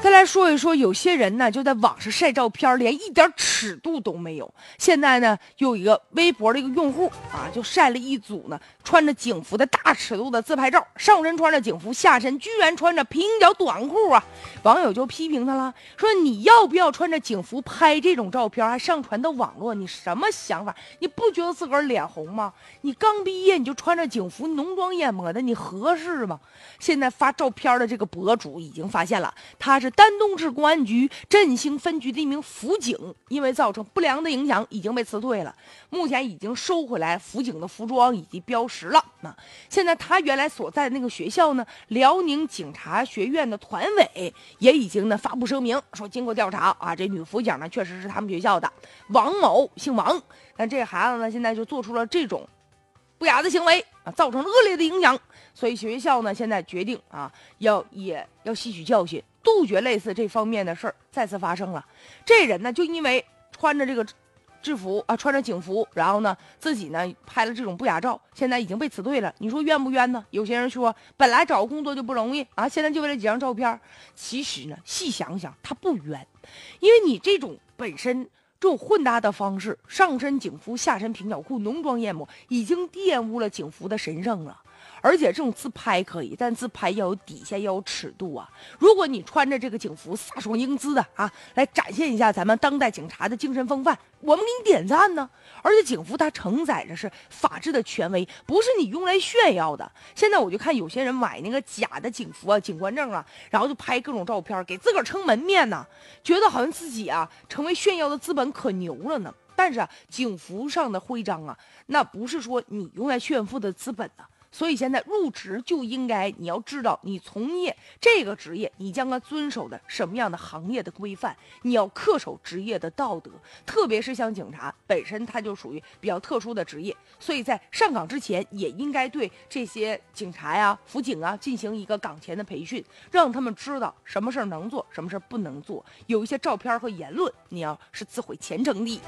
Porca 再说一说，有些人呢就在网上晒照片，连一点尺度都没有。现在呢，有一个微博的一个用户啊，就晒了一组呢穿着警服的大尺度的自拍照，上身穿着警服，下身居然穿着平角短裤啊！网友就批评他了，说你要不要穿着警服拍这种照片，还上传到网络？你什么想法？你不觉得自个儿脸红吗？你刚毕业你就穿着警服，浓妆艳抹的，你合适吗？现在发照片的这个博主已经发现了，他是单。山东市公安局振兴分局的一名辅警，因为造成不良的影响，已经被辞退了。目前已经收回来辅警的服装以及标识了。那现在他原来所在的那个学校呢，辽宁警察学院的团委也已经呢发布声明说，经过调查啊，这女辅警呢确实是他们学校的王某，姓王。但这孩子呢，现在就做出了这种不雅的行为啊，造成了恶劣的影响。所以学校呢，现在决定啊，要也要吸取教训。杜绝类似这方面的事儿再次发生了。这人呢，就因为穿着这个制服啊，穿着警服，然后呢，自己呢拍了这种不雅照，现在已经被辞退了。你说冤不冤呢？有些人说，本来找工作就不容易啊，现在就为了几张照片。其实呢，细想想，他不冤，因为你这种本身这种混搭的方式，上身警服，下身平角裤，浓妆艳抹，已经玷污了警服的神圣了。而且这种自拍可以，但自拍要有底线，要有尺度啊！如果你穿着这个警服飒爽英姿的啊，来展现一下咱们当代警察的精神风范，我们给你点赞呢。而且警服它承载着是法治的权威，不是你用来炫耀的。现在我就看有些人买那个假的警服啊、警官证啊，然后就拍各种照片，给自个儿撑门面呢，觉得好像自己啊成为炫耀的资本，可牛了呢。但是啊，警服上的徽章啊，那不是说你用来炫富的资本呢。所以现在入职就应该，你要知道你从业这个职业，你将要遵守的什么样的行业的规范，你要恪守职业的道德。特别是像警察本身，它就属于比较特殊的职业，所以在上岗之前，也应该对这些警察呀、辅警啊进行一个岗前的培训，让他们知道什么事儿能做，什么事儿不能做。有一些照片和言论，你要是自毁前程的。